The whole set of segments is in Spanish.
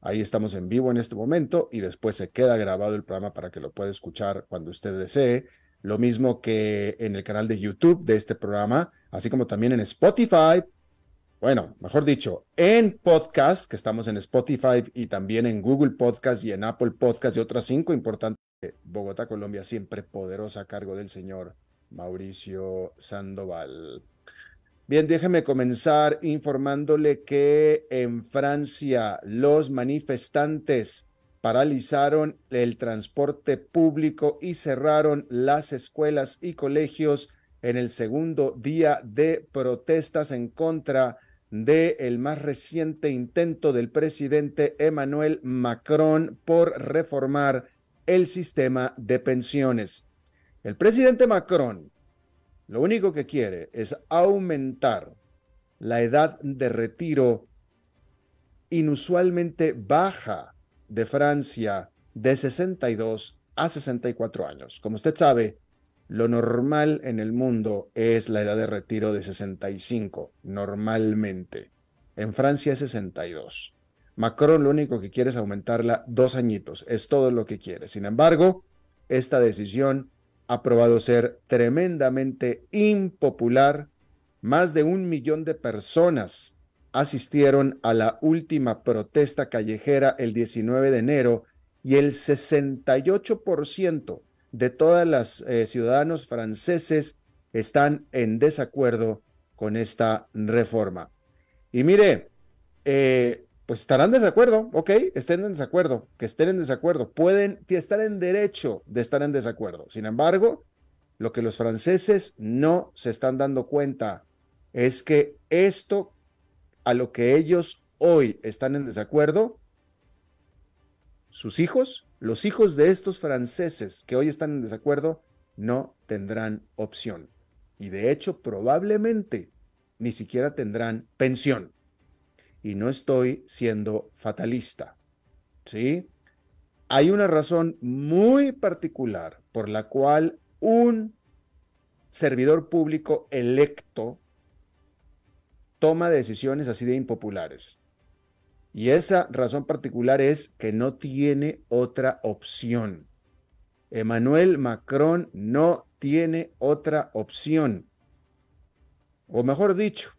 Ahí estamos en vivo en este momento y después se queda grabado el programa para que lo pueda escuchar cuando usted desee. Lo mismo que en el canal de YouTube de este programa, así como también en Spotify. Bueno, mejor dicho, en podcast, que estamos en Spotify y también en Google Podcast y en Apple Podcast y otras cinco importantes. Bogotá, Colombia, siempre poderosa a cargo del señor Mauricio Sandoval. Bien, déjeme comenzar informándole que en Francia los manifestantes paralizaron el transporte público y cerraron las escuelas y colegios en el segundo día de protestas en contra de el más reciente intento del presidente Emmanuel Macron por reformar el sistema de pensiones. El presidente Macron lo único que quiere es aumentar la edad de retiro inusualmente baja de Francia de 62 a 64 años. Como usted sabe, lo normal en el mundo es la edad de retiro de 65, normalmente. En Francia es 62. Macron lo único que quiere es aumentarla dos añitos, es todo lo que quiere. Sin embargo, esta decisión ha probado ser tremendamente impopular. Más de un millón de personas asistieron a la última protesta callejera el 19 de enero y el 68% de todos los eh, ciudadanos franceses están en desacuerdo con esta reforma. Y mire, eh, pues estarán en desacuerdo, ok, estén en desacuerdo, que estén en desacuerdo, pueden estar en derecho de estar en desacuerdo. Sin embargo, lo que los franceses no se están dando cuenta es que esto a lo que ellos hoy están en desacuerdo, sus hijos, los hijos de estos franceses que hoy están en desacuerdo, no tendrán opción. Y de hecho, probablemente ni siquiera tendrán pensión y no estoy siendo fatalista. ¿Sí? Hay una razón muy particular por la cual un servidor público electo toma decisiones así de impopulares. Y esa razón particular es que no tiene otra opción. Emmanuel Macron no tiene otra opción. O mejor dicho,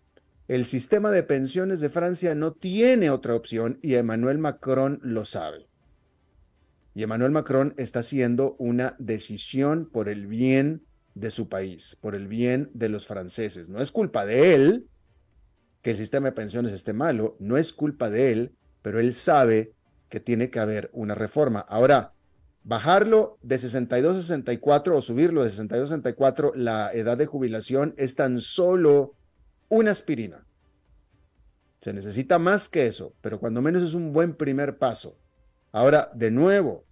el sistema de pensiones de Francia no tiene otra opción y Emmanuel Macron lo sabe. Y Emmanuel Macron está haciendo una decisión por el bien de su país, por el bien de los franceses. No es culpa de él que el sistema de pensiones esté malo, no es culpa de él, pero él sabe que tiene que haber una reforma. Ahora, bajarlo de 62 a 64 o subirlo de 62 a 64 la edad de jubilación es tan solo una aspirina. Se necesita más que eso, pero cuando menos es un buen primer paso. Ahora, de nuevo,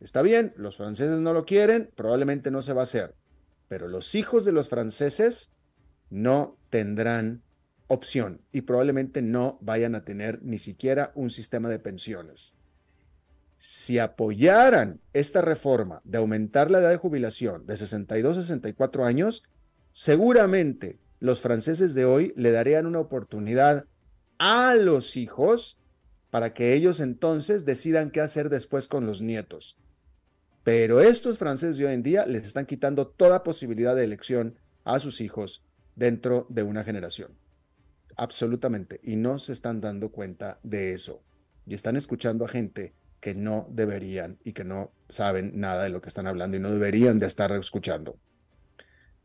está bien, los franceses no lo quieren, probablemente no se va a hacer, pero los hijos de los franceses no tendrán opción y probablemente no vayan a tener ni siquiera un sistema de pensiones. Si apoyaran esta reforma de aumentar la edad de jubilación de 62 a 64 años, seguramente los franceses de hoy le darían una oportunidad a los hijos para que ellos entonces decidan qué hacer después con los nietos. Pero estos franceses de hoy en día les están quitando toda posibilidad de elección a sus hijos dentro de una generación. Absolutamente. Y no se están dando cuenta de eso. Y están escuchando a gente que no deberían y que no saben nada de lo que están hablando y no deberían de estar escuchando.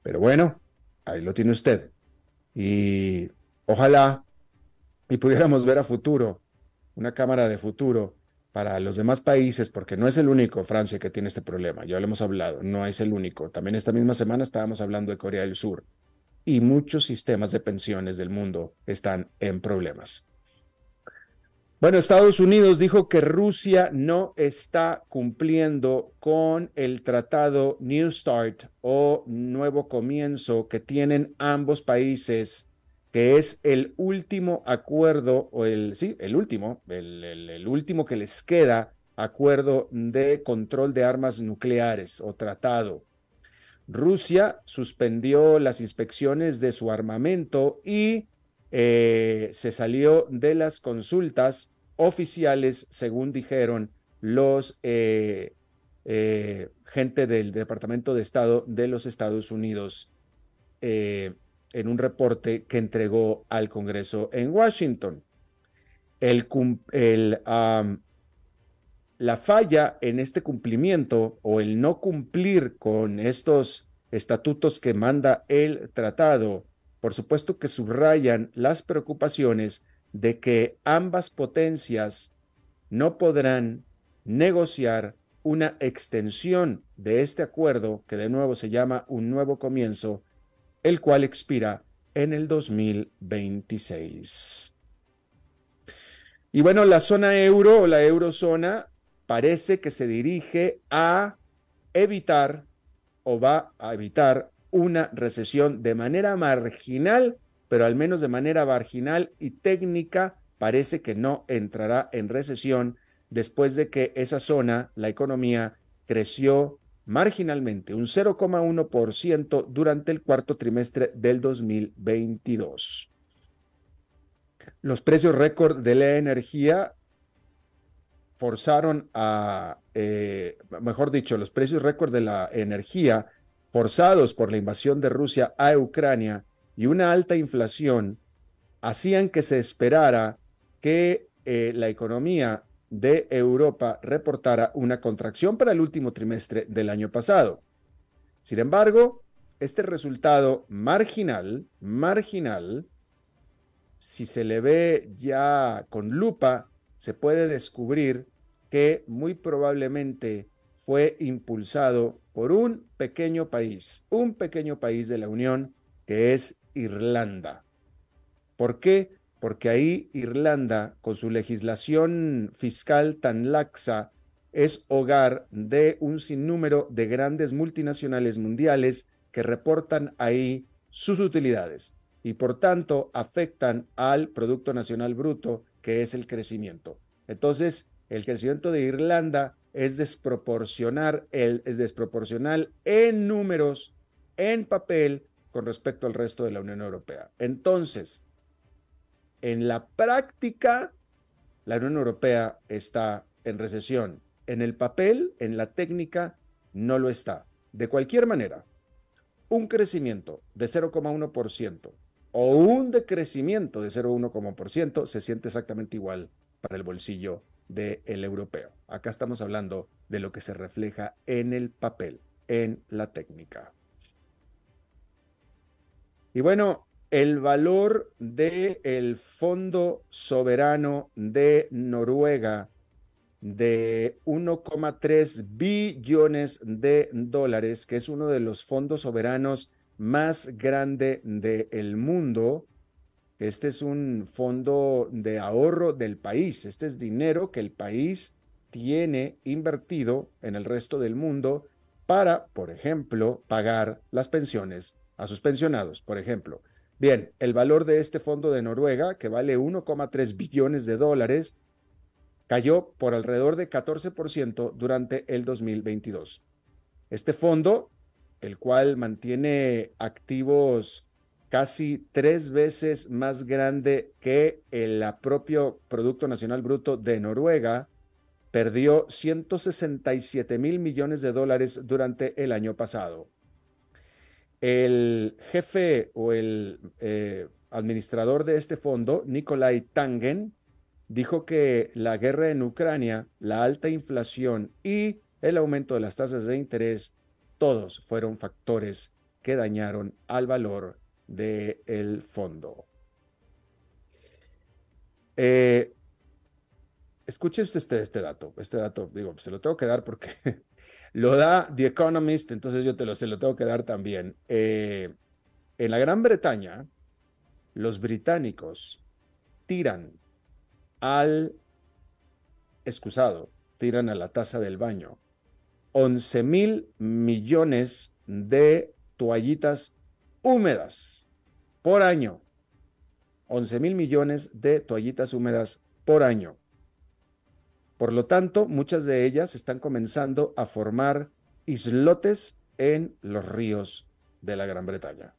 Pero bueno, ahí lo tiene usted. Y ojalá y pudiéramos ver a futuro, una cámara de futuro para los demás países, porque no es el único Francia que tiene este problema, ya lo hemos hablado, no es el único. También esta misma semana estábamos hablando de Corea del Sur y muchos sistemas de pensiones del mundo están en problemas. Bueno, Estados Unidos dijo que Rusia no está cumpliendo con el tratado New Start o Nuevo Comienzo que tienen ambos países, que es el último acuerdo, o el, sí, el último, el, el último que les queda acuerdo de control de armas nucleares o tratado. Rusia suspendió las inspecciones de su armamento y eh, se salió de las consultas oficiales, según dijeron los eh, eh, gente del Departamento de Estado de los Estados Unidos en un reporte que entregó al Congreso en Washington. La falla en este cumplimiento o el no cumplir con estos estatutos que manda el tratado por supuesto que subrayan las preocupaciones de que ambas potencias no podrán negociar una extensión de este acuerdo, que de nuevo se llama un nuevo comienzo, el cual expira en el 2026. Y bueno, la zona euro o la eurozona parece que se dirige a evitar o va a evitar una recesión de manera marginal, pero al menos de manera marginal y técnica, parece que no entrará en recesión después de que esa zona, la economía, creció marginalmente, un 0,1% durante el cuarto trimestre del 2022. Los precios récord de la energía forzaron a, eh, mejor dicho, los precios récord de la energía forzados por la invasión de Rusia a Ucrania y una alta inflación, hacían que se esperara que eh, la economía de Europa reportara una contracción para el último trimestre del año pasado. Sin embargo, este resultado marginal, marginal, si se le ve ya con lupa, se puede descubrir que muy probablemente fue impulsado por un pequeño país, un pequeño país de la Unión que es Irlanda. ¿Por qué? Porque ahí Irlanda, con su legislación fiscal tan laxa, es hogar de un sinnúmero de grandes multinacionales mundiales que reportan ahí sus utilidades y por tanto afectan al Producto Nacional Bruto, que es el crecimiento. Entonces, el crecimiento de Irlanda es desproporcionar el, es desproporcional en números, en papel, con respecto al resto de la Unión Europea. Entonces, en la práctica, la Unión Europea está en recesión. En el papel, en la técnica, no lo está. De cualquier manera, un crecimiento de 0,1% o un decrecimiento de 0,1% se siente exactamente igual para el bolsillo del europeo. Acá estamos hablando de lo que se refleja en el papel, en la técnica. Y bueno, el valor del el Fondo Soberano de Noruega de 1,3 billones de dólares, que es uno de los fondos soberanos más grande del mundo, este es un fondo de ahorro del país. Este es dinero que el país tiene invertido en el resto del mundo para, por ejemplo, pagar las pensiones a sus pensionados, por ejemplo. Bien, el valor de este fondo de Noruega, que vale 1,3 billones de dólares, cayó por alrededor de 14% durante el 2022. Este fondo, el cual mantiene activos casi tres veces más grande que el propio Producto Nacional Bruto de Noruega, perdió 167 mil millones de dólares durante el año pasado. El jefe o el eh, administrador de este fondo, Nikolai Tangen, dijo que la guerra en Ucrania, la alta inflación y el aumento de las tasas de interés, todos fueron factores que dañaron al valor del fondo. Eh, escuche usted este, este, dato, este dato, digo, se lo tengo que dar porque lo da The Economist, entonces yo te lo, se lo tengo que dar también. Eh, en la Gran Bretaña, los británicos tiran al excusado, tiran a la taza del baño 11 mil millones de toallitas húmedas por año. 11 mil millones de toallitas húmedas por año. Por lo tanto, muchas de ellas están comenzando a formar islotes en los ríos de la Gran Bretaña.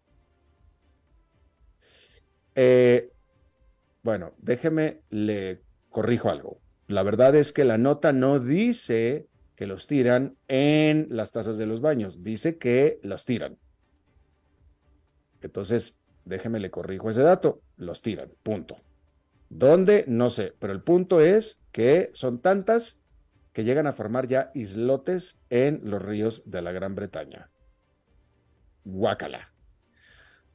Eh, bueno, déjeme, le corrijo algo. La verdad es que la nota no dice que los tiran en las tazas de los baños, dice que los tiran. Entonces, déjeme le corrijo ese dato, los tiran, punto. ¿Dónde? No sé, pero el punto es que son tantas que llegan a formar ya islotes en los ríos de la Gran Bretaña. Guácala.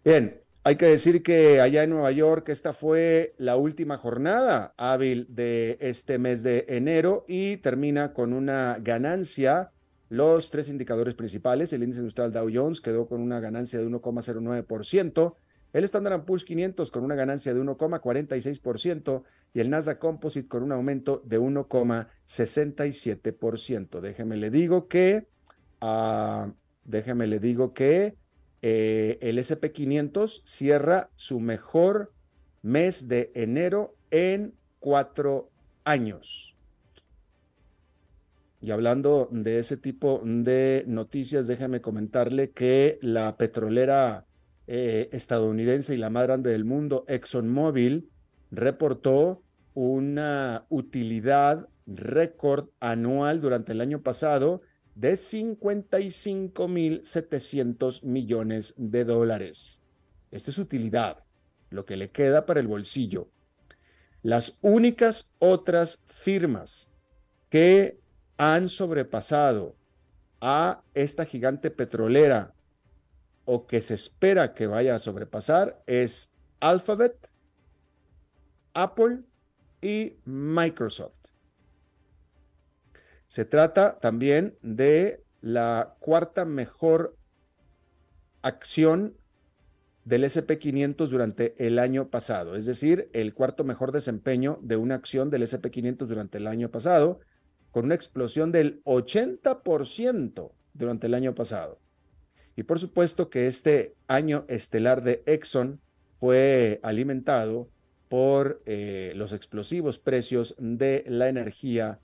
Bien, hay que decir que allá en Nueva York esta fue la última jornada hábil de este mes de enero y termina con una ganancia los tres indicadores principales, el índice industrial Dow Jones quedó con una ganancia de 1,09%, el Standard Poor's 500 con una ganancia de 1,46% y el Nasdaq Composite con un aumento de 1,67%. Déjeme le digo que, uh, déjeme le digo que eh, el SP500 cierra su mejor mes de enero en cuatro años. Y hablando de ese tipo de noticias, déjame comentarle que la petrolera eh, estadounidense y la más grande del mundo, ExxonMobil, reportó una utilidad récord anual durante el año pasado de 55.700 millones de dólares. Esta es utilidad, lo que le queda para el bolsillo. Las únicas otras firmas que han sobrepasado a esta gigante petrolera o que se espera que vaya a sobrepasar es Alphabet, Apple y Microsoft. Se trata también de la cuarta mejor acción del SP500 durante el año pasado, es decir, el cuarto mejor desempeño de una acción del SP500 durante el año pasado con una explosión del 80% durante el año pasado. Y por supuesto que este año estelar de Exxon fue alimentado por eh, los explosivos precios de la energía,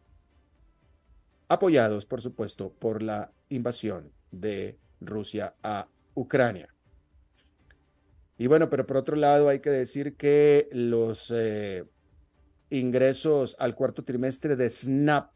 apoyados, por supuesto, por la invasión de Rusia a Ucrania. Y bueno, pero por otro lado hay que decir que los eh, ingresos al cuarto trimestre de Snap,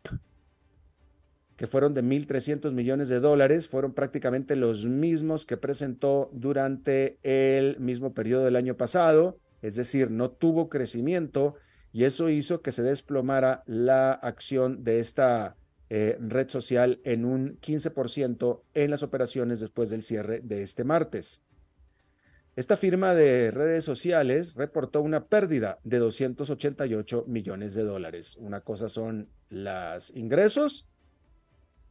que fueron de 1.300 millones de dólares, fueron prácticamente los mismos que presentó durante el mismo periodo del año pasado, es decir, no tuvo crecimiento y eso hizo que se desplomara la acción de esta eh, red social en un 15% en las operaciones después del cierre de este martes. Esta firma de redes sociales reportó una pérdida de 288 millones de dólares. Una cosa son los ingresos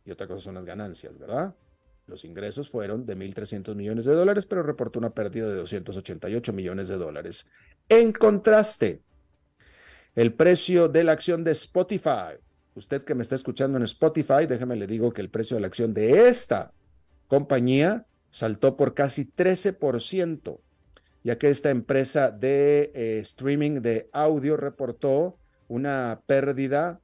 y otra cosa son las ganancias, ¿verdad? Los ingresos fueron de 1.300 millones de dólares, pero reportó una pérdida de 288 millones de dólares. En contraste, el precio de la acción de Spotify. Usted que me está escuchando en Spotify, déjeme le digo que el precio de la acción de esta compañía saltó por casi 13%, ya que esta empresa de eh, streaming de audio reportó una pérdida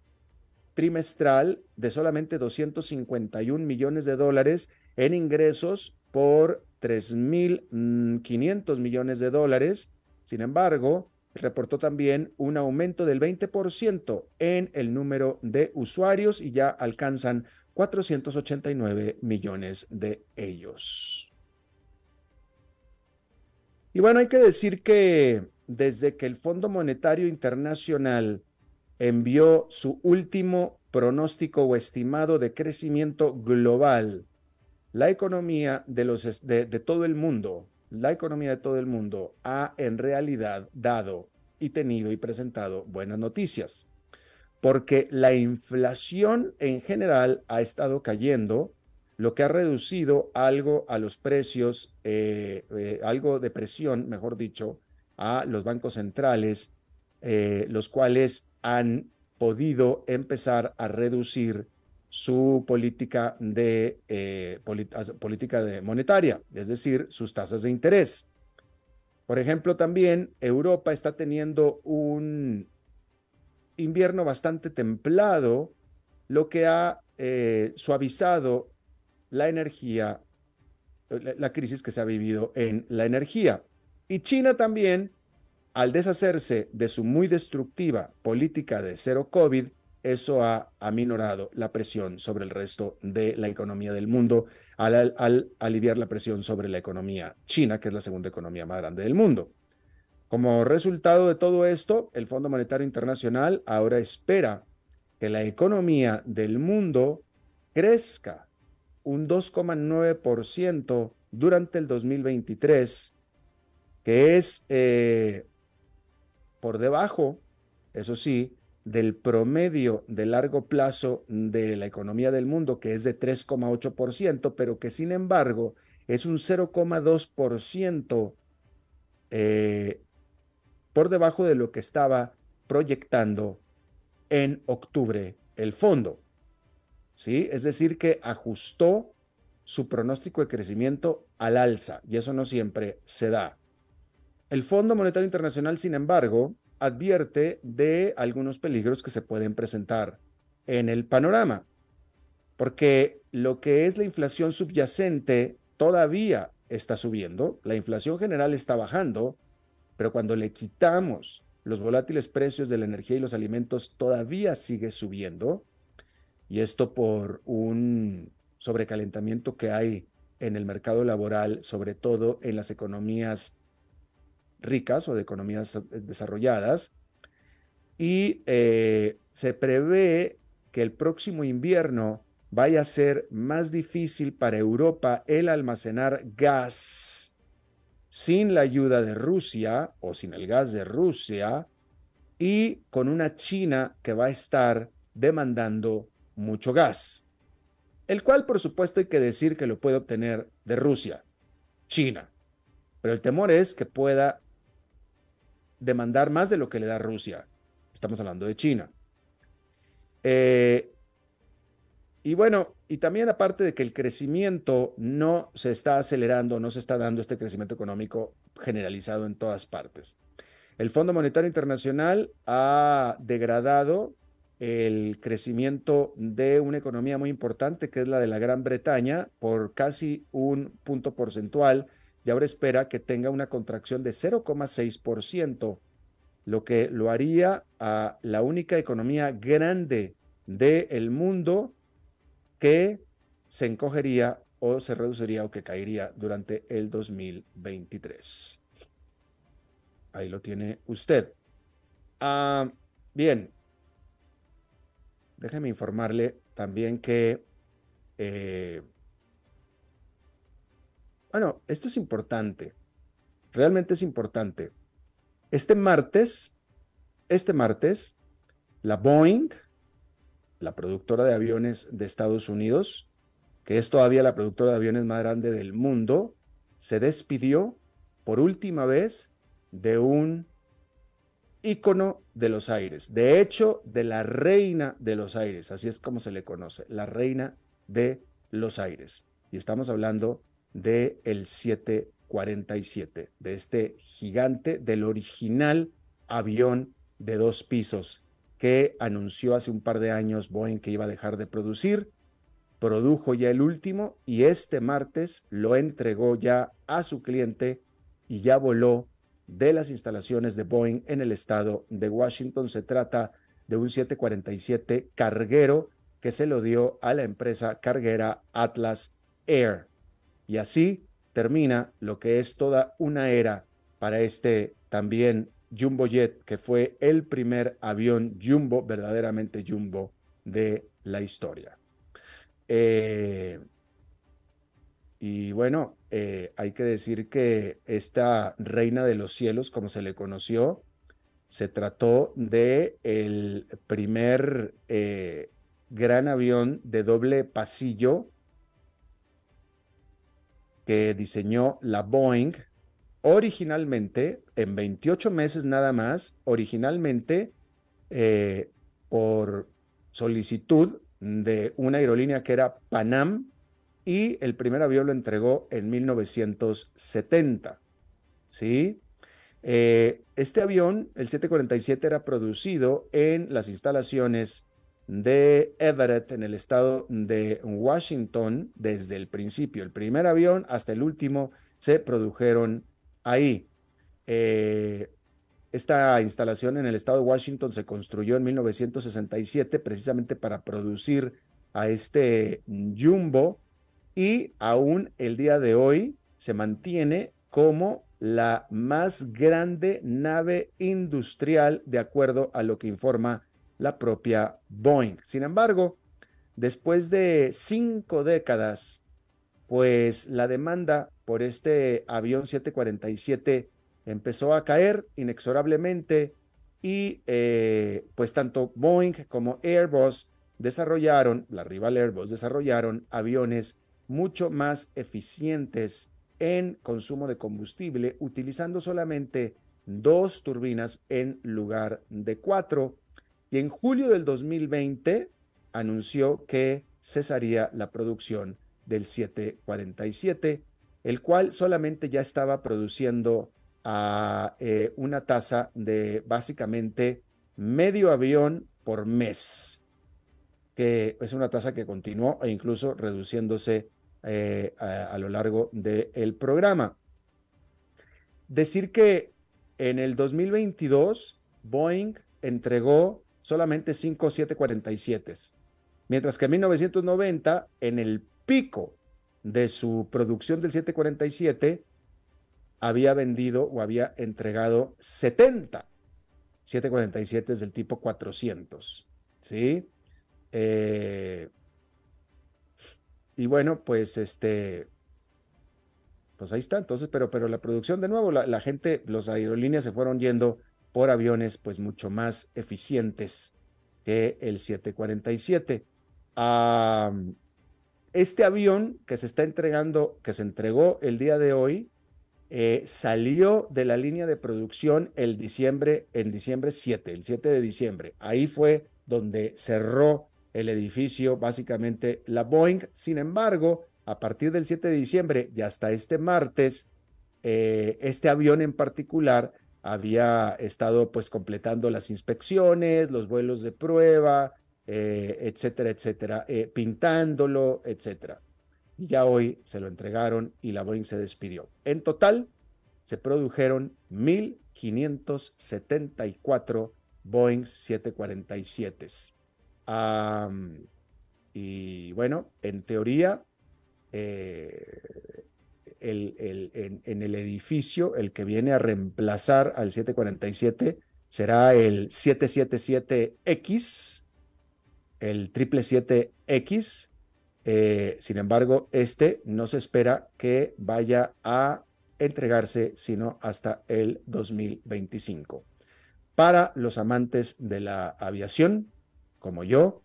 trimestral de solamente 251 millones de dólares en ingresos por 3.500 millones de dólares. Sin embargo, reportó también un aumento del 20% en el número de usuarios y ya alcanzan 489 millones de ellos. Y bueno, hay que decir que desde que el Fondo Monetario Internacional envió su último pronóstico o estimado de crecimiento global la economía de, los, de, de todo el mundo, la economía de todo el mundo ha en realidad dado y tenido y presentado buenas noticias, porque la inflación en general ha estado cayendo, lo que ha reducido algo a los precios, eh, eh, algo de presión, mejor dicho, a los bancos centrales, eh, los cuales han podido empezar a reducir su política de, política de monetaria, es decir, sus tasas de interés. Por ejemplo, también Europa está teniendo un invierno bastante templado, lo que ha eh, suavizado la energía, la, crisis que se ha vivido en la energía. Y China también, al deshacerse de su muy destructiva política de cero COVID, eso ha aminorado la presión sobre el resto de la economía del mundo al, aliviar la presión sobre la economía china, que es la segunda economía más grande del mundo. Como resultado de todo esto, el Fondo Monetario Internacional ahora espera que la economía del mundo crezca un 2,9% durante el 2023, que es eh, por debajo, eso sí, del promedio de largo plazo de la economía del mundo, que es de 3,8%, pero que sin embargo es un 0,2% eh, por debajo de lo que estaba proyectando en octubre el fondo. ¿Sí? Es decir, que ajustó su pronóstico de crecimiento al alza, y eso no siempre se da. El Fondo Monetario Internacional, sin embargo, advierte de algunos peligros que se pueden presentar en el panorama, porque lo que es la inflación subyacente todavía está subiendo, la inflación general está bajando, pero cuando le quitamos los volátiles precios de la energía y los alimentos todavía sigue subiendo, y esto por un sobrecalentamiento que hay en el mercado laboral, sobre todo en las economías ricas o de economías desarrolladas. Y eh, se prevé que el próximo invierno vaya a ser más difícil para Europa el almacenar gas sin la ayuda de Rusia o sin el gas de Rusia y con una China que va a estar demandando mucho gas, el cual por supuesto hay que decir que lo puede obtener de Rusia, China, pero el temor es que pueda demandar más de lo que le da Rusia. Estamos hablando de China. Eh, y bueno, y también aparte de que el crecimiento no se está acelerando, no se está dando este crecimiento económico generalizado en todas partes. El Fondo Monetario Internacional ha degradado el crecimiento de una economía muy importante, que es la de la Gran Bretaña, por casi un punto porcentual y ahora espera que tenga una contracción de 0,6%, lo que lo haría a la única economía grande del mundo que se encogería o se reduciría o que caería durante el 2023. Ahí lo tiene usted. Ah, bien, déjeme informarle también que eh, bueno, esto es importante. Realmente es importante. Este martes, este martes, la Boeing, la productora de aviones de Estados Unidos, que es todavía la productora de aviones más grande del mundo, se despidió por última vez de un ícono de los aires. De hecho, de la reina de los aires, así es como se le conoce, la reina de los aires. Y estamos hablando de el 747, de este gigante del original avión de dos pisos que anunció hace un par de años Boeing que iba a dejar de producir. Produjo ya el último y este martes lo entregó ya a su cliente y ya voló de las instalaciones de Boeing en el estado de Washington. Se trata de un 747 carguero que se lo dio a la empresa carguera Atlas Air. Y así termina lo que es toda una era para este también Jumbo Jet, que fue el primer avión Jumbo, verdaderamente Jumbo, de la historia. Eh, bueno, eh, hay que decir que esta reina de los cielos, como se le conoció, se trató de el primer eh, gran avión de doble pasillo que diseñó la Boeing originalmente, en 28 meses nada más, originalmente eh, por solicitud de una aerolínea que era Panam y el primer avión lo entregó en 1970. ¿Sí? Eh, este avión, el 747, era producido en las instalaciones de Everett, en el estado de Washington, desde el principio. El primer avión hasta el último se produjeron ahí. Eh, esta instalación en el estado de Washington se construyó en 1967 precisamente para producir a este Jumbo y aún el día de hoy se mantiene como la más grande nave industrial de acuerdo a lo que informa la propia Boeing. Sin embargo, después de cinco décadas, pues la demanda por este avión 747 empezó a caer inexorablemente y eh, pues tanto Boeing como Airbus desarrollaron, la rival Airbus desarrollaron aviones mucho más eficientes en consumo de combustible utilizando solamente dos turbinas en lugar de cuatro. Y en julio del 2020 anunció que cesaría la producción del 747, el cual solamente ya estaba produciendo a eh, una tasa de básicamente medio avión por mes, que es una tasa que continuó e incluso reduciéndose eh, a, lo largo del programa. Decir que en el 2022 Boeing entregó solamente 5 747, mientras que en 1990, en el pico de su producción del 747, había vendido o había entregado 70 747 del tipo 400. ¿Sí? Eh, y bueno, pues este, pues ahí está. Entonces, pero, pero la producción de nuevo, la, gente, los aerolíneas se fueron yendo por aviones pues mucho más eficientes que el 747. Este avión que se está entregando, que se entregó el día de hoy, eh, salió de la línea de producción el diciembre, en diciembre 7, el 7 de diciembre. Ahí fue donde cerró el edificio, básicamente la Boeing. Sin embargo, a partir del 7 de diciembre y hasta este martes, eh, este avión en particular había estado pues completando las inspecciones, los vuelos de prueba, eh, etcétera, etcétera, pintándolo, etcétera y ya hoy se lo entregaron y la Boeing se despidió. En total, se produjeron 1.574 Boeing 747. y bueno, en teoría, eh, el, en, el edificio, el que viene a reemplazar al 747 será el 777X, el 777X, eh, sin embargo, este no se espera que vaya a entregarse sino hasta el 2025. Para los amantes de la aviación, como yo,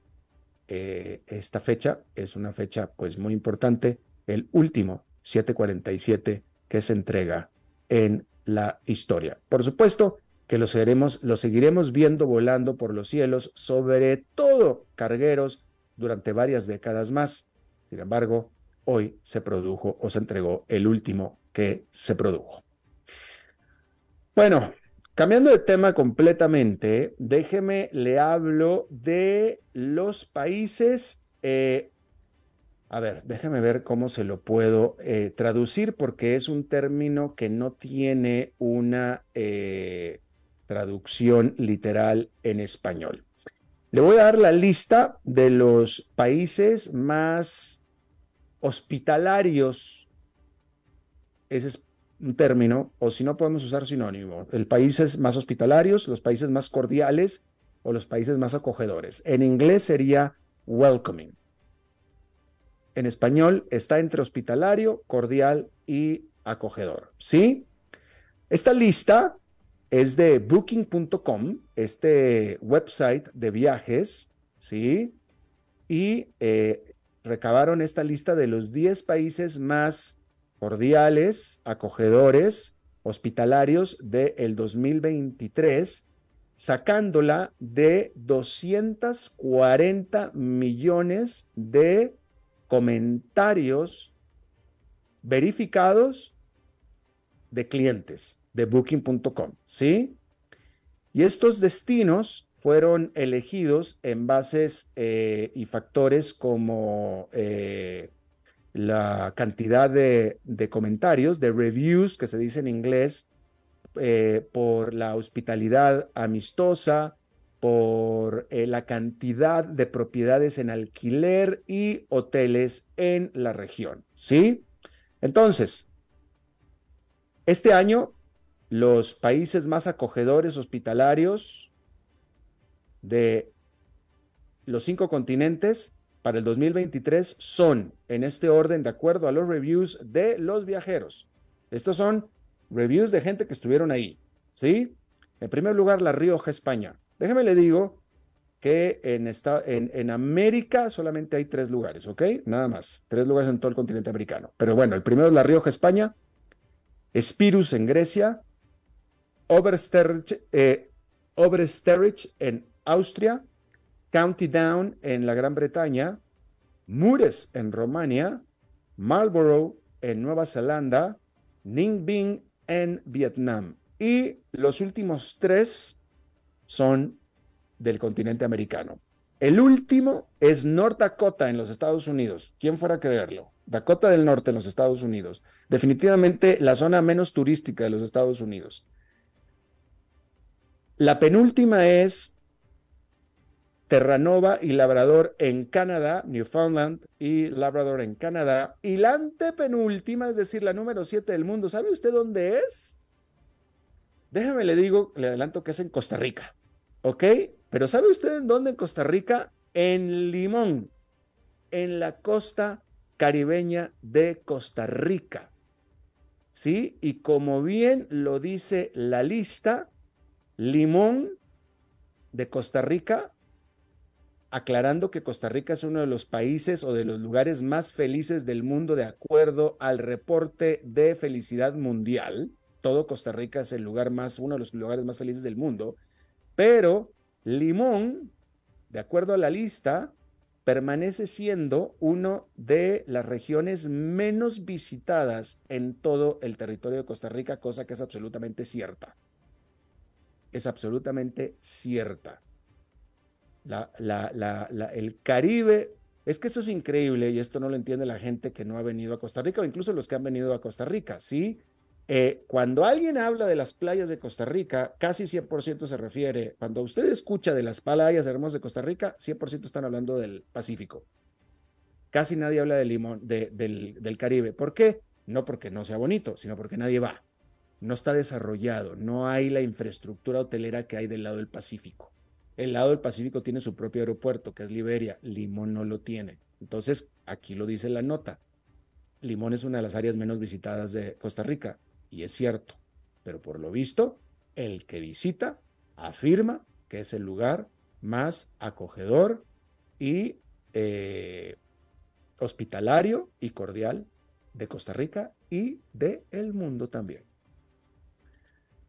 eh, esta fecha es una fecha pues muy importante, el último 747 que se entrega en la historia. Por supuesto que lo lo seguiremos viendo volando por los cielos, sobre todo cargueros, durante varias décadas más. Sin embargo, hoy se produjo o se entregó el último que se produjo. Bueno, cambiando de tema completamente, déjeme, le hablo de los países. Eh, a ver, déjeme ver cómo se lo puedo eh, traducir porque es un término que no tiene una eh, traducción literal en español. Le voy a dar la lista de los países más hospitalarios, ese es un término, o si no podemos usar sinónimo, el países más hospitalarios, los países más cordiales o los países más acogedores. En inglés sería welcoming. en español está entre hospitalario, cordial y acogedor. ¿Sí? Esta lista es de booking.com, este website de viajes, ¿sí? Y eh, recabaron esta lista de los 10 países más cordiales, acogedores, hospitalarios del 2023, sacándola de 240 millones de comentarios verificados de clientes de booking.com, ¿sí? Y estos destinos fueron elegidos en bases eh, y factores como eh, la cantidad de, comentarios, de reviews, que se dice en inglés, eh, por la hospitalidad amistosa, por la cantidad de propiedades en alquiler y hoteles en la región, ¿sí? Entonces, este año los países más acogedores hospitalarios de los cinco continentes para el 2023 son, en este orden, de acuerdo a los reviews de los viajeros. Estos son reviews de gente que estuvieron ahí, ¿sí? En primer lugar, La Rioja, España. Déjeme le digo que en, esta, en, en, América solamente hay tres lugares, ¿ok? Nada más, tres lugares en todo el continente americano. Pero bueno, el primero es La Rioja, España, Spirus en Grecia, eh, Obersterich, en Austria, County Down en la Gran Bretaña, Mures en Romania, Marlborough en Nueva Zelanda, Ninh Binh en Vietnam. Y los últimos tres son del continente americano. El último es North Dakota en los Estados Unidos. ¿Quién fuera a creerlo? Dakota del Norte en los Estados Unidos. Definitivamente la zona menos turística de los Estados Unidos. La penúltima es Terranova y Labrador en Canadá, Newfoundland y Labrador en Canadá. Y la antepenúltima, es decir, la número 7 del mundo, ¿sabe usted dónde es? Déjame le digo, le adelanto que es en Costa Rica, ¿ok? Pero ¿sabe usted en dónde en Costa Rica? En Limón, en la costa caribeña de Costa Rica. ¿Sí? Y como bien lo dice la lista, Limón de Costa Rica, aclarando que Costa Rica es uno de los países o de los lugares más felices del mundo de acuerdo al reporte de felicidad mundial. Todo Costa Rica es el lugar más, uno de los lugares más felices del mundo, pero Limón, de acuerdo a la lista, permanece siendo uno de las regiones menos visitadas en todo el territorio de Costa Rica, cosa que es absolutamente cierta es absolutamente cierta. El Caribe, es que esto es increíble y esto no lo entiende la gente que no ha venido a Costa Rica o incluso los que han venido a Costa Rica, ¿sí? Eh, cuando alguien habla de las playas de Costa Rica, casi 100% se refiere, cuando usted escucha de las playas hermosas de Costa Rica, 100% están hablando del Pacífico. Casi nadie habla de limón, del, del Caribe. ¿Por qué? No porque no sea bonito, sino porque nadie va no está desarrollado, no hay la infraestructura hotelera que hay del lado del Pacífico. El lado del Pacífico tiene su propio aeropuerto, que es Liberia, Limón no lo tiene. Entonces, aquí lo dice la nota. Limón es una de las áreas menos visitadas de Costa Rica, y es cierto, pero por lo visto, el que visita afirma que es el lugar más acogedor y eh, hospitalario y cordial de Costa Rica y de el mundo también.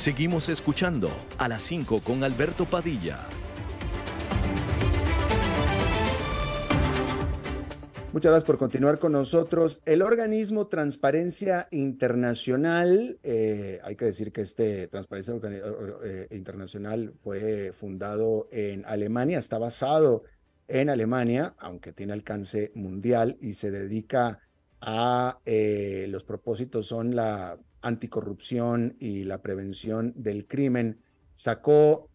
Seguimos escuchando a las 5 con Alberto Padilla. Muchas gracias por continuar con nosotros. El organismo Transparencia Internacional, eh, hay que decir que este Transparencia eh, Internacional fue fundado en Alemania, está basado en Alemania, aunque tiene alcance mundial y se dedica a eh, los propósitos son la anticorrupción y la prevención del crimen, sacó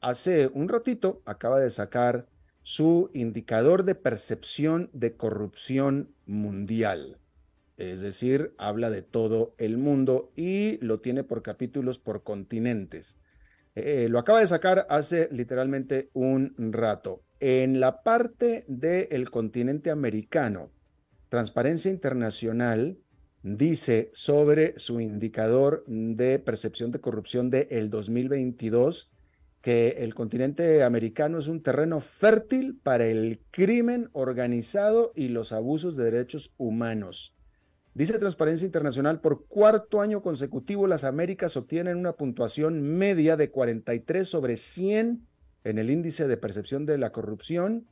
hace un ratito, acaba de sacar su indicador de percepción de corrupción mundial. Es decir, habla de todo el mundo y lo tiene por capítulos, por continentes. Eh, lo acaba de sacar hace literalmente un rato. En la parte del continente americano, Transparencia Internacional dice sobre su indicador de percepción de corrupción del el 2022 que el continente americano es un terreno fértil para el crimen organizado y los abusos de derechos humanos. Dice Transparencia Internacional, por cuarto año consecutivo las Américas obtienen una puntuación media de 43 sobre 100 en el índice de percepción de la corrupción.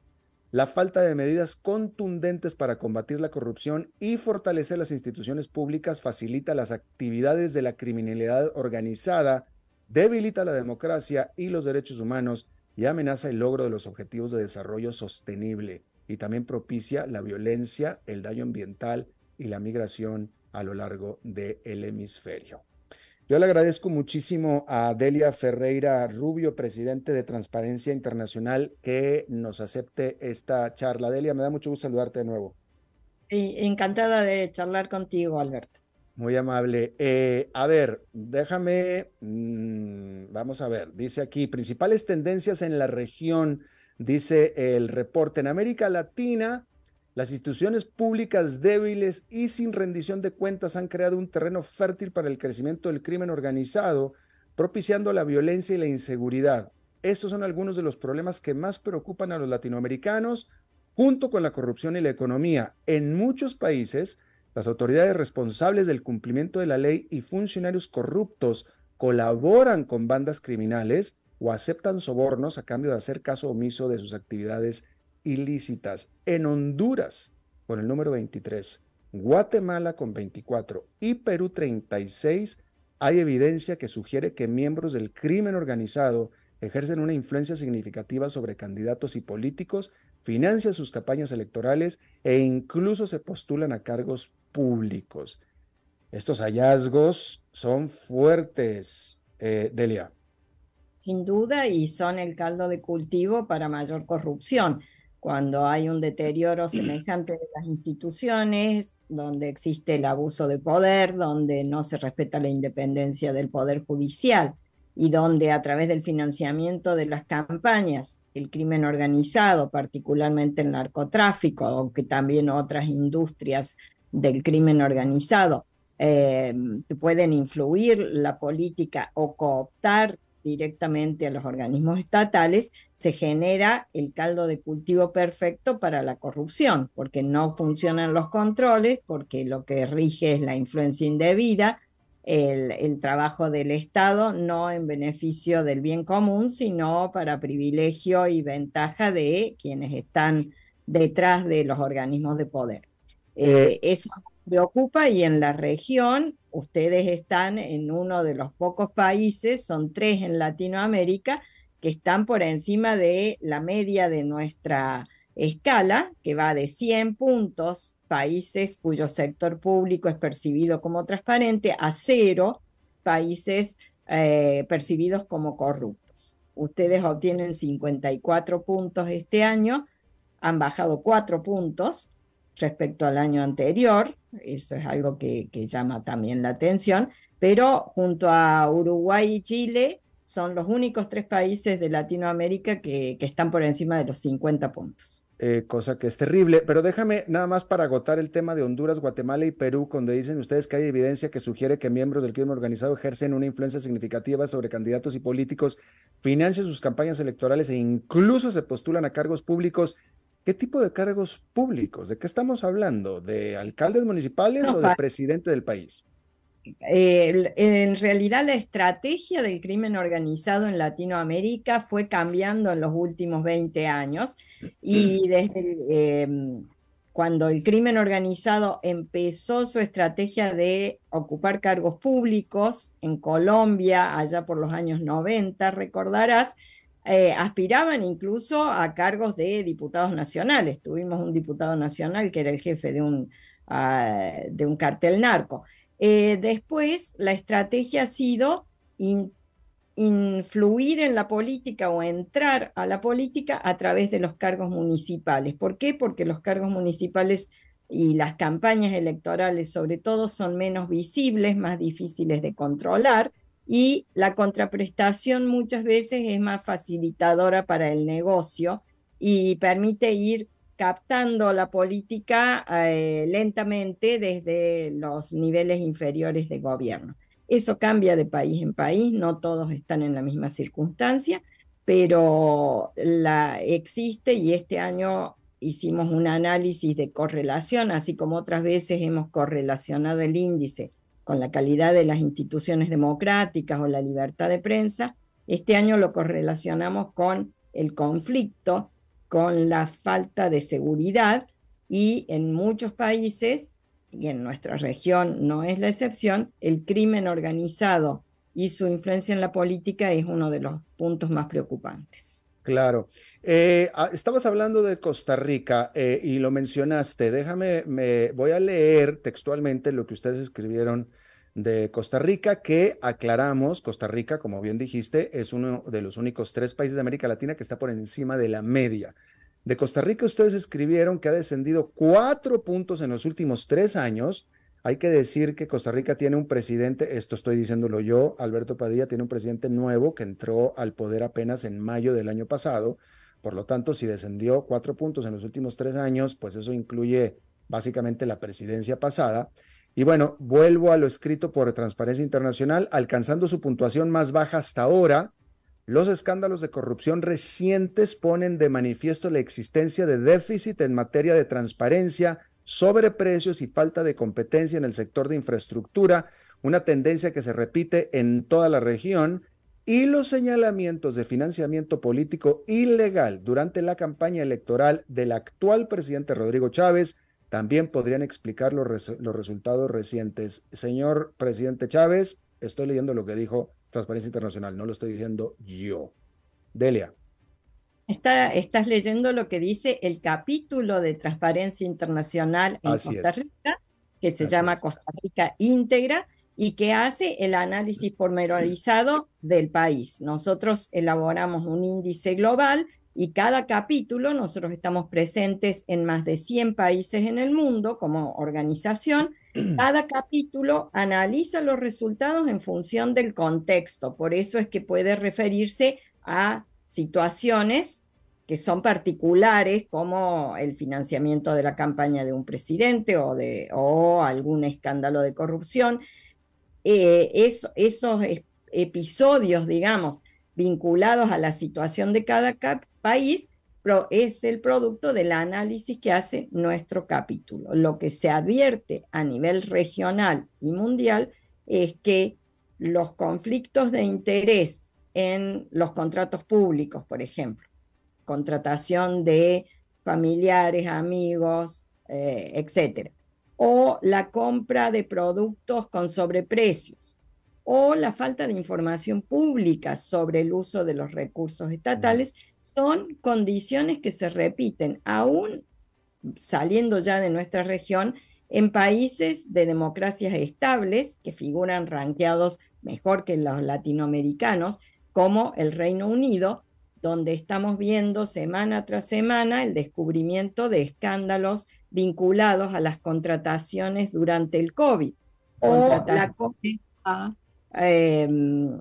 La falta de medidas contundentes para combatir la corrupción y fortalecer las instituciones públicas facilita las actividades de la criminalidad organizada debilita la democracia y los derechos humanos y amenaza el logro de los objetivos de desarrollo sostenible y también propicia la violencia, el daño ambiental y la migración a lo largo del hemisferio. Yo le agradezco muchísimo a Delia Ferreira Rubio, presidente de Transparencia Internacional, que nos acepte esta charla. Delia, me da mucho gusto saludarte de nuevo. Encantada de charlar contigo, Alberto. Muy amable. Eh, a ver, déjame, mm, vamos a ver, dice aquí, principales tendencias en la región, dice el reporte. En América Latina, las instituciones públicas débiles y sin rendición de cuentas han creado un terreno fértil para el crecimiento del crimen organizado, propiciando la violencia y la inseguridad. Estos son algunos de los problemas que más preocupan a los latinoamericanos, junto con la corrupción y la economía. En muchos países, las autoridades responsables del cumplimiento de la ley y funcionarios corruptos colaboran con bandas criminales o aceptan sobornos a cambio de hacer caso omiso de sus actividades ilícitas. En Honduras, con el número 23, Guatemala con 24 y Perú 36, hay evidencia que sugiere que miembros del crimen organizado ejercen una influencia significativa sobre candidatos y políticos, financian sus campañas electorales e incluso se postulan a cargos públicos. Estos hallazgos son fuertes, eh, Delia. Sin duda, y son el caldo de cultivo para mayor corrupción. Cuando hay un deterioro semejante de las instituciones, donde existe el abuso de poder, donde no se respeta la independencia del poder judicial y donde a través del financiamiento de las campañas, el crimen organizado, particularmente el narcotráfico, aunque también otras industrias del crimen organizado eh, pueden influir la política o cooptar directamente a los organismos estatales, se genera el caldo de cultivo perfecto para la corrupción, porque no funcionan los controles, porque lo que rige es la influencia indebida, el, el, trabajo del Estado, no en beneficio del bien común, sino para privilegio y ventaja de quienes están detrás de los organismos de poder. Eh, eso preocupa y en la región ustedes están en uno de los pocos países, son tres en Latinoamérica, que están por encima de la media de nuestra escala que va de 100 puntos, países cuyo sector público es percibido como transparente, a cero, países eh, percibidos como corruptos. Ustedes obtienen 54 puntos este año, han bajado 4 puntos respecto al año anterior, eso es algo que, llama también la atención, pero junto a Uruguay y Chile son los únicos tres países de Latinoamérica que, que están por encima de los 50 puntos. Eh, cosa que es terrible. Pero déjame nada más para agotar el tema de Honduras, Guatemala y Perú, donde dicen ustedes que hay evidencia que sugiere que miembros del crimen organizado ejercen una influencia significativa sobre candidatos y políticos, financian sus campañas electorales e incluso se postulan a cargos públicos. ¿Qué tipo de cargos públicos? ¿De qué estamos hablando? ¿De alcaldes municipales o de presidente del país? Eh, en realidad la estrategia del crimen organizado en Latinoamérica fue cambiando en los últimos 20 años y desde em, cuando el crimen organizado empezó su estrategia de ocupar cargos públicos en Colombia, allá por los años 90, recordarás, eh, aspiraban incluso a cargos de diputados nacionales. Tuvimos un diputado nacional que era el jefe de un, ah, de un cartel narco. Eh, después, la estrategia ha sido influir en la política o entrar a la política a través de los cargos municipales. ¿Por qué? Porque los cargos municipales y las campañas electorales sobre todo son menos visibles, más difíciles de controlar y la contraprestación muchas veces es más facilitadora para el negocio y permite ir captando la política eh, lentamente desde los niveles inferiores de gobierno. Eso cambia de país en país, no todos están en la misma circunstancia, pero la existe y este año hicimos un análisis de correlación, así como otras veces hemos correlacionado el índice con la calidad de las instituciones democráticas o la libertad de prensa. Este año lo correlacionamos con el conflicto con la falta de seguridad y en muchos países, y en nuestra región no es la excepción, el crimen organizado y su influencia en la política es uno de los puntos más preocupantes. Claro. Eh, ah, estabas hablando de Costa Rica eh, y lo mencionaste. Déjame, me voy a leer textualmente lo que ustedes escribieron de Costa Rica, que aclaramos, Costa Rica, como bien dijiste, es uno de los únicos tres países de América Latina que está por encima de la media. De Costa Rica ustedes escribieron que ha descendido cuatro puntos en los últimos tres años. Hay que decir que Costa Rica tiene un presidente, esto estoy diciéndolo yo, Alberto Padilla tiene un presidente nuevo que entró al poder apenas en mayo del año pasado. Por lo tanto, si descendió cuatro puntos en los últimos tres años, pues eso incluye básicamente la presidencia pasada. Y bueno, vuelvo a lo escrito por Transparencia Internacional, alcanzando su puntuación más baja hasta ahora. Los escándalos de corrupción recientes ponen de manifiesto la existencia de déficit en materia de transparencia, sobreprecios y falta de competencia en el sector de infraestructura, una tendencia que se repite en toda la región, y los señalamientos de financiamiento político ilegal durante la campaña electoral del actual presidente Rodrigo Chávez también podrían explicar los, resultados recientes. Señor presidente Chávez, estoy leyendo lo que dijo Transparencia Internacional, no lo estoy diciendo yo. Delia. Estás leyendo lo que dice el capítulo de Transparencia Internacional en Costa Rica, que se llama Costa Rica Íntegra y que hace el análisis pormenorizado del país. Nosotros elaboramos un índice global y cada capítulo, nosotros estamos presentes en más de 100 países en el mundo como organización, cada capítulo analiza los resultados en función del contexto, por eso es que puede referirse a situaciones que son particulares como el financiamiento de la campaña de un presidente o, de, o algún escándalo de corrupción. Eh, esos episodios, digamos, vinculados a la situación de cada país, es el producto del análisis que hace nuestro capítulo. Lo que se advierte a nivel regional y mundial es que los conflictos de interés en los contratos públicos, por ejemplo, contratación de familiares, amigos, eh, etcétera, o la compra de productos con sobreprecios, o la falta de información pública sobre el uso de los recursos estatales son condiciones que se repiten aún saliendo ya de nuestra región en países de democracias estables que figuran ranqueados mejor que los latinoamericanos, como el Reino Unido, donde estamos viendo semana tras semana el descubrimiento de escándalos vinculados a las contrataciones durante el COVID. O la a em,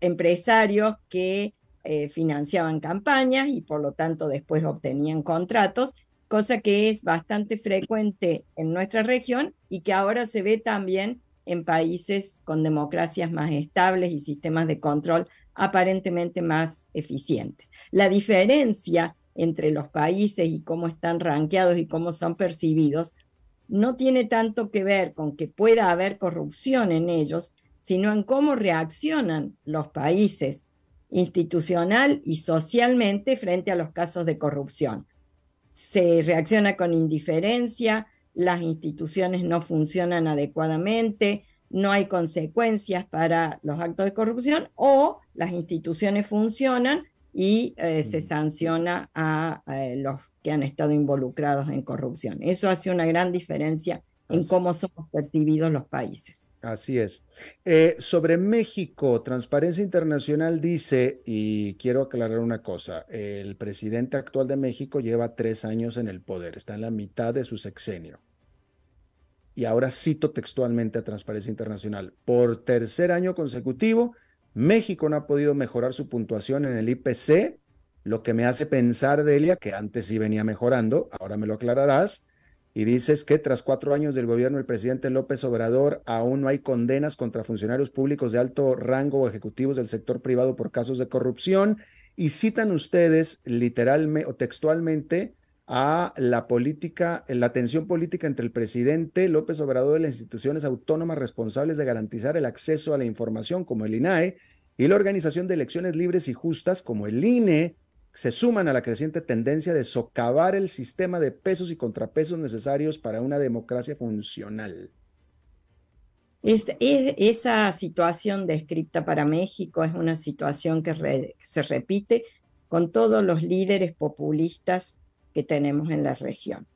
empresarios que eh, financiaban campañas y por lo tanto después obtenían contratos, cosa que es bastante frecuente en nuestra región y que ahora se ve también en países con democracias más estables y sistemas de control aparentemente más eficientes. La diferencia entre los países y cómo están ranqueados y cómo son percibidos no tiene tanto que ver con que pueda haber corrupción en ellos, sino en cómo reaccionan los países institucional y socialmente frente a los casos de corrupción. Se reacciona con indiferencia, las instituciones no funcionan adecuadamente, no hay consecuencias para los actos de corrupción o las instituciones funcionan y eh, se sanciona a, eh, los que han estado involucrados en corrupción. Eso hace una gran diferencia en cómo somos percibidos los países. Así es. Eh, sobre México, Transparencia Internacional dice, y quiero aclarar una cosa, el presidente actual de México lleva tres años en el poder, está en la mitad de su sexenio y ahora cito textualmente a Transparencia Internacional, por tercer año consecutivo, México no ha podido mejorar su puntuación en el IPC, lo que me hace pensar, Delia, que antes sí venía mejorando, ahora me lo aclararás, y dices que tras cuatro años del gobierno del presidente López Obrador, aún no hay condenas contra funcionarios públicos de alto rango o ejecutivos del sector privado por casos de corrupción, y citan ustedes literalmente o textualmente a la política, la tensión política entre el presidente López Obrador y las instituciones autónomas responsables de garantizar el acceso a la información, como el INAE, y la organización de elecciones libres y justas, como el INE, se suman a la creciente tendencia de socavar el sistema de pesos y contrapesos necesarios para una democracia funcional. esa situación descrita para México es una situación que se repite con todos los líderes populistas que tenemos en la región.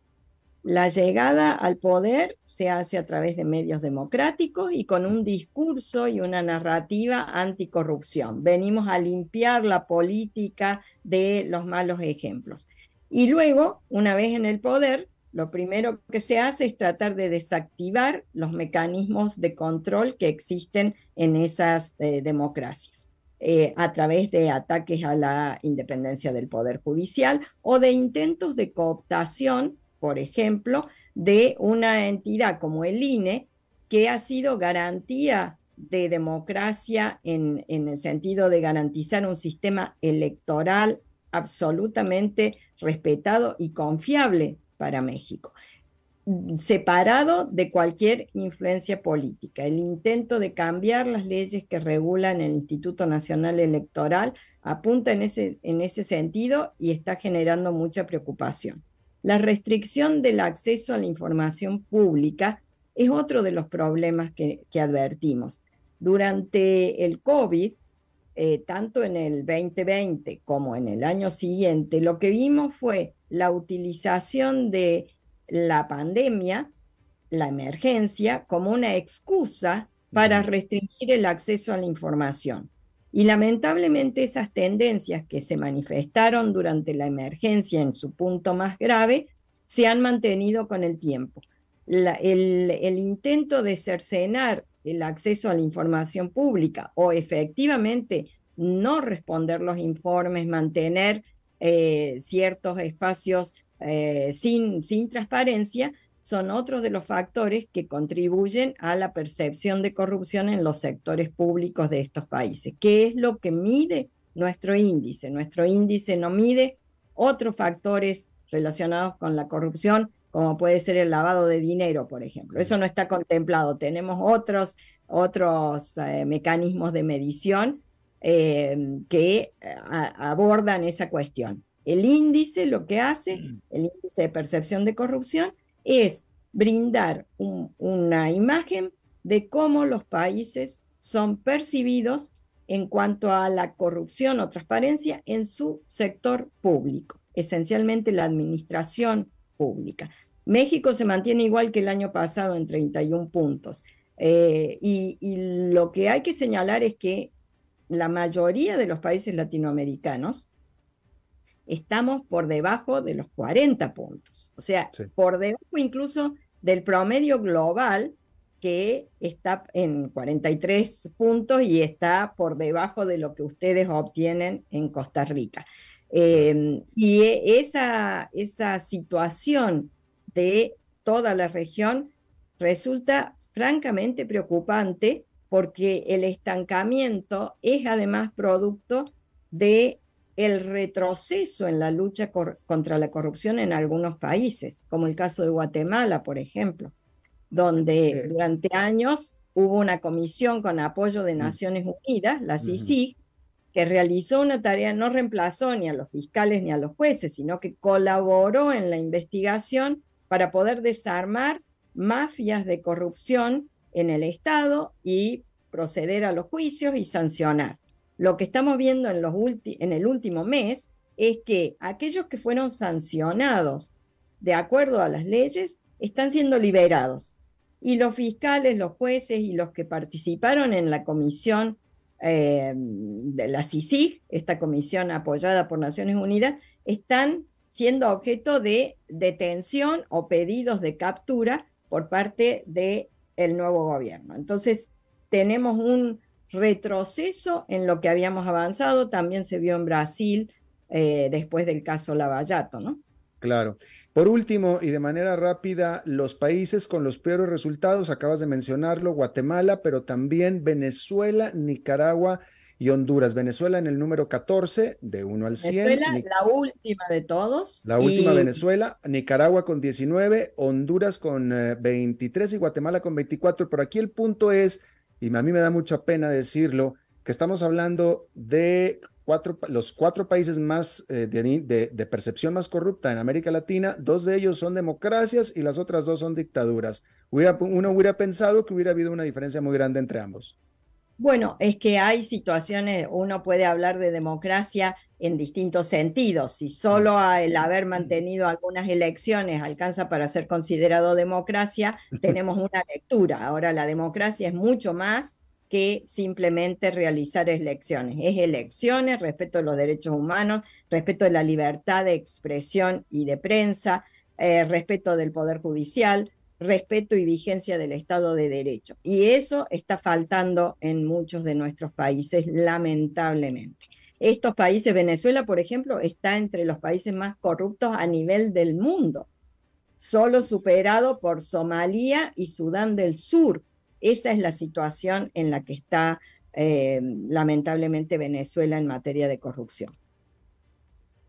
La llegada al poder se hace a través de medios democráticos y con un discurso y una narrativa anticorrupción. Venimos a limpiar la política de los malos ejemplos. Y luego, una vez en el poder, lo primero que se hace es tratar de desactivar los mecanismos de control que existen en esas eh, democracias. Eh, a través de ataques a la independencia del Poder Judicial o de intentos de cooptación, por ejemplo, de una entidad como el INE, que ha sido garantía de democracia en, el sentido de garantizar un sistema electoral absolutamente respetado y confiable para México separado de cualquier influencia política. El intento de cambiar las leyes que regulan el Instituto Nacional Electoral apunta en ese sentido y está generando mucha preocupación. La restricción del acceso a la información pública es otro de los problemas que, advertimos. Durante el COVID, eh, tanto en el 2020 como en el año siguiente, lo que vimos fue la utilización de la pandemia, la emergencia, como una excusa para restringir el acceso a la información. Y lamentablemente esas tendencias que se manifestaron durante la emergencia en su punto más grave se han mantenido con el tiempo. el, intento de cercenar el acceso a la información pública o efectivamente no responder los informes, mantener eh, ciertos espacios eh, sin, sin transparencia son otros de los factores que contribuyen a la percepción de corrupción en los sectores públicos de estos países. ¿Qué es lo que mide nuestro índice? Nuestro índice no mide otros factores relacionados con la corrupción, como puede ser el lavado de dinero, por ejemplo. Eso no está contemplado. Tenemos otros, otros eh, mecanismos de medición eh, que abordan esa cuestión. El índice lo que hace, mm. el índice de percepción de corrupción, es brindar una imagen de cómo los países son percibidos en cuanto a la corrupción o transparencia en su sector público, esencialmente la administración pública. México se mantiene igual que el año pasado en 31 puntos. Eh, y, lo que hay que señalar es que la mayoría de los países latinoamericanos estamos por debajo de los 40 puntos, o sea, por debajo incluso del promedio global que está en 43 puntos y está por debajo de lo que ustedes obtienen en Costa Rica. Em, y esa, esa situación de toda la región resulta francamente preocupante porque el estancamiento es además producto de el retroceso en la lucha contra la corrupción en algunos países, como el caso de Guatemala, por ejemplo donde durante años hubo una comisión con apoyo de mm. Naciones Unidas, la CICIG, que realizó una tarea, no reemplazó ni a los fiscales ni a los jueces, sino que colaboró en la investigación para poder desarmar mafias de corrupción en el Estado y proceder a los juicios y sancionar. Lo que estamos viendo en, el último mes es que aquellos que fueron sancionados de acuerdo a las leyes están siendo liberados y los fiscales, los jueces y los que participaron en la comisión eh, de la CICIG, esta comisión apoyada por Naciones Unidas, están siendo objeto de detención o pedidos de captura por parte del el nuevo gobierno. Entonces, tenemos un retroceso en lo que habíamos avanzado, también se vio en Brasil eh, después del caso Lavallato, ¿no? Claro. Por último, y de manera rápida, los países con los peores resultados, acabas de mencionarlo, Guatemala, pero también Venezuela, Nicaragua y Honduras. Venezuela en el número 14, de 1 al 100. Venezuela, la última de todos. La última Venezuela, Nicaragua con 19, Honduras con 23 eh, y Guatemala con 24. Pero aquí el punto es, y a mí me da mucha pena decirlo, que estamos hablando de los cuatro países más eh, de, percepción más corrupta en América Latina, dos de ellos son democracias y las otras dos son dictaduras. uno hubiera pensado que hubiera habido una diferencia muy grande entre ambos. Bueno, es que hay situaciones, uno puede hablar de democracia en distintos sentidos. Si solo el haber mantenido algunas elecciones alcanza para ser considerado democracia, tenemos una lectura. Ahora la democracia es mucho más que simplemente realizar elecciones. Es elecciones, respeto a los derechos humanos, respeto de la libertad de expresión y de prensa, eh, respeto del Poder Judicial, respeto y vigencia del Estado de Derecho. Y eso está faltando en muchos de nuestros países, lamentablemente. Estos países, Venezuela, por ejemplo, está entre los países más corruptos a nivel del mundo, solo superado por Somalia y Sudán del Sur, esa es la situación en la que está eh, lamentablemente Venezuela en materia de corrupción.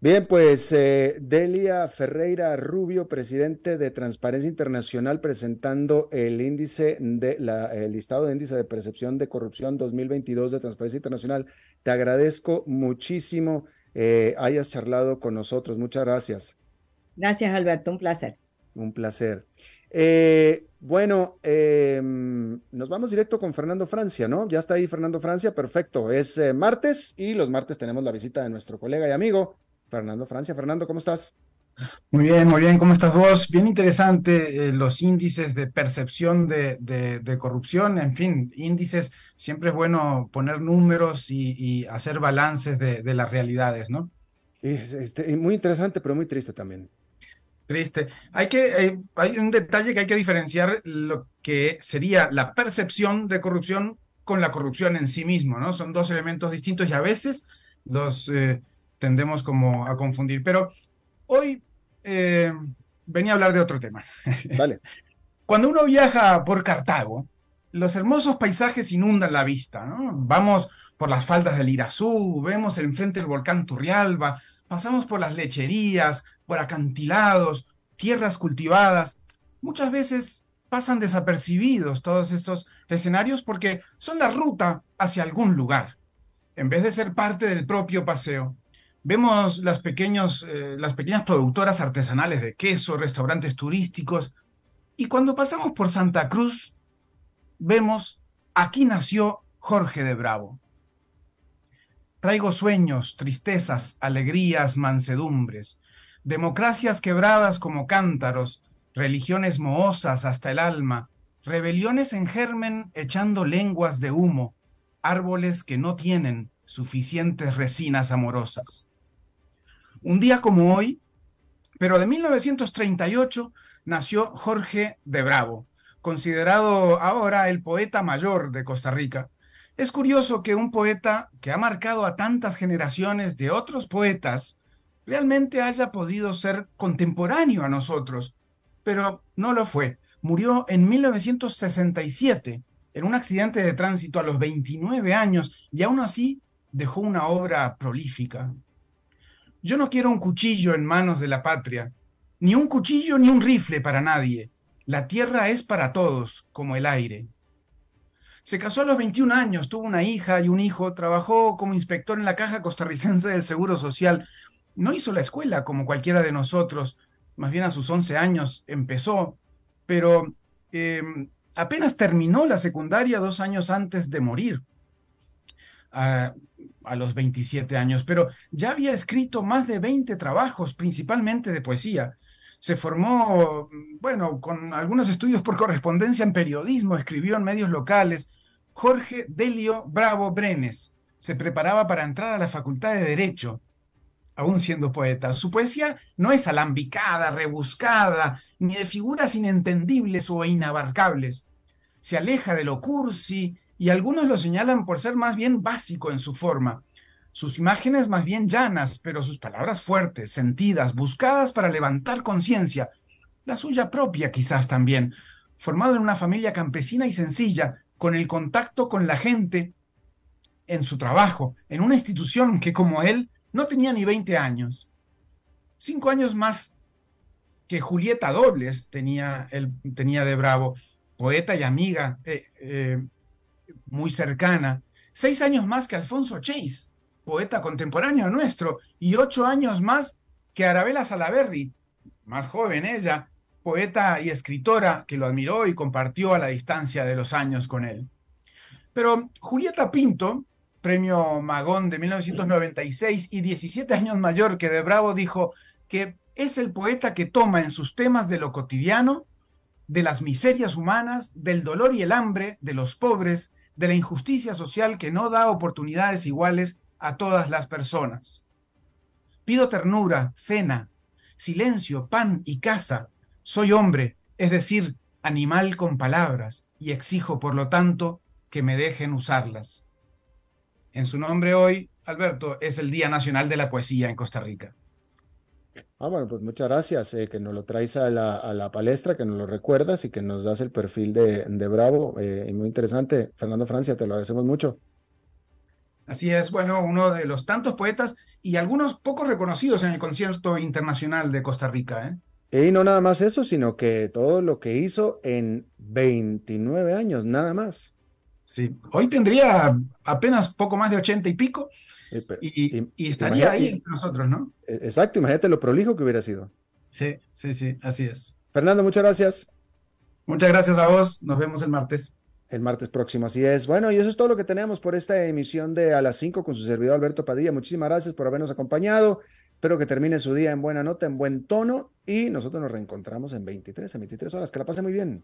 Bien, pues eh, Delia Ferreira Rubio, presidente de Transparencia Internacional, presentando el índice de la, el listado de índice de percepción de corrupción 2022 de Transparencia Internacional. Te agradezco muchísimo eh, hayas charlado con nosotros. Muchas gracias. Gracias, Alberto. Un placer. Un placer. Eh, bueno, em, nos vamos directo con Fernando Francia, ¿no? Ya está ahí Fernando Francia, perfecto. Es eh, martes y los martes tenemos la visita de nuestro colega y amigo Fernando Francia. Fernando, ¿cómo estás? Muy bien, muy bien. ¿Cómo estás vos? Bien interesante eh, los índices de percepción de, de, corrupción. En fin, índices, siempre es bueno poner números y, hacer balances de, las realidades, ¿no? Este, muy interesante, pero muy triste también. Triste. Hay, que, eh, hay un detalle que hay que diferenciar lo que sería la percepción de corrupción con la corrupción en sí mismo, ¿no? Son dos elementos distintos y a veces los eh, tendemos como a confundir. Pero hoy eh, venía a hablar de otro tema. Vale. Cuando uno viaja por Cartago, los hermosos paisajes inundan la vista, ¿no? Vamos por las faldas del Irazú, vemos enfrente el volcán Turrialba, pasamos por las lecherías, por acantilados, tierras cultivadas. Muchas veces pasan desapercibidos todos estos escenarios porque son la ruta hacia algún lugar, en vez de ser parte del propio paseo. Vemos las, pequeños, eh, las pequeñas productoras artesanales de queso, restaurantes turísticos, y cuando pasamos por Santa Cruz, vemos aquí nació Jorge de Bravo. Traigo sueños, tristezas, alegrías, mansedumbres, democracias quebradas como cántaros, religiones mohosas hasta el alma, rebeliones en germen echando lenguas de humo, árboles que no tienen suficientes resinas amorosas. Un día como hoy, pero de 1938, nació Jorge de Bravo, considerado ahora el poeta mayor de Costa Rica, es curioso que un poeta que ha marcado a tantas generaciones de otros poetas realmente haya podido ser contemporáneo a nosotros, pero no lo fue. Murió en 1967 en un accidente de tránsito a los 29 años y aún así dejó una obra prolífica. Yo no quiero un cuchillo en manos de la patria, ni un cuchillo ni un rifle para nadie. La tierra es para todos, como el aire. Se casó a los 21 años, tuvo una hija y un hijo, trabajó como inspector en la Caja Costarricense del Seguro Social. No hizo la escuela como cualquiera de nosotros, más bien a sus 11 años empezó, pero em, apenas terminó la secundaria dos años antes de morir, a, a los 27 años, pero ya había escrito más de 20 trabajos, principalmente de poesía. Se formó, bueno, con algunos estudios por correspondencia en periodismo, escribió en medios locales. Jorge Delio Bravo Brenes se preparaba para entrar a la Facultad de Derecho, aún siendo poeta. Su poesía no es alambicada, rebuscada, ni de figuras inentendibles o inabarcables. Se aleja de lo cursi y algunos lo señalan por ser más bien básico en su forma. Sus imágenes más bien llanas, pero sus palabras fuertes, sentidas, buscadas para levantar conciencia, la suya propia quizás también, formado en una familia campesina y sencilla, con el contacto con la gente en su trabajo, en una institución que como él no tenía ni 20 años. Cinco años más que Julieta Dobles tenía, él, tenía de Bravo, poeta y amiga eh, eh, muy cercana. Seis años más que Alfonso Chase, poeta contemporáneo nuestro, y ocho años más que Arabella Salaberry, más joven ella, poeta y escritora que lo admiró y compartió a la distancia de los años con él. Pero Julieta Pinto, premio Magón de 1996 y 17 años mayor que de Bravo, dijo que es el poeta que toma en sus temas de lo cotidiano, de las miserias humanas, del dolor y el hambre, de los pobres, de la injusticia social que no da oportunidades iguales a todas las personas. Pido ternura, cena, silencio, pan y casa. Soy hombre, es decir, animal con palabras, y exijo, por lo tanto, que me dejen usarlas. En su nombre hoy, Alberto, es el Día Nacional de la Poesía en Costa Rica. Ah, bueno, pues muchas gracias, eh, que nos lo traes a la, a la, palestra, que nos lo recuerdas y que nos das el perfil de, de Bravo. Eh, y muy interesante. Fernando Francia, te lo agradecemos mucho. Así es, bueno, uno de los tantos poetas y algunos pocos reconocidos en el concierto internacional de Costa Rica. ¿eh? Y no nada más eso, sino que todo lo que hizo en 29 años, nada más. Sí, hoy tendría apenas poco más de 80 y pico eh, pero, y, y, estaría ahí entre nosotros, ¿no? E, exacto, imagínate lo prolijo que hubiera sido. Sí, sí, sí, así es. Fernando, muchas gracias. Muchas gracias a vos, nos vemos el martes. El martes próximo, así es. Bueno, y eso es todo lo que tenemos por esta emisión de A las 5 con su servidor Alberto Padilla. Muchísimas gracias por habernos acompañado. Espero que termine su día en buena nota, en buen tono. Y nosotros nos reencontramos en 23, en 23 horas. Que la pase muy bien.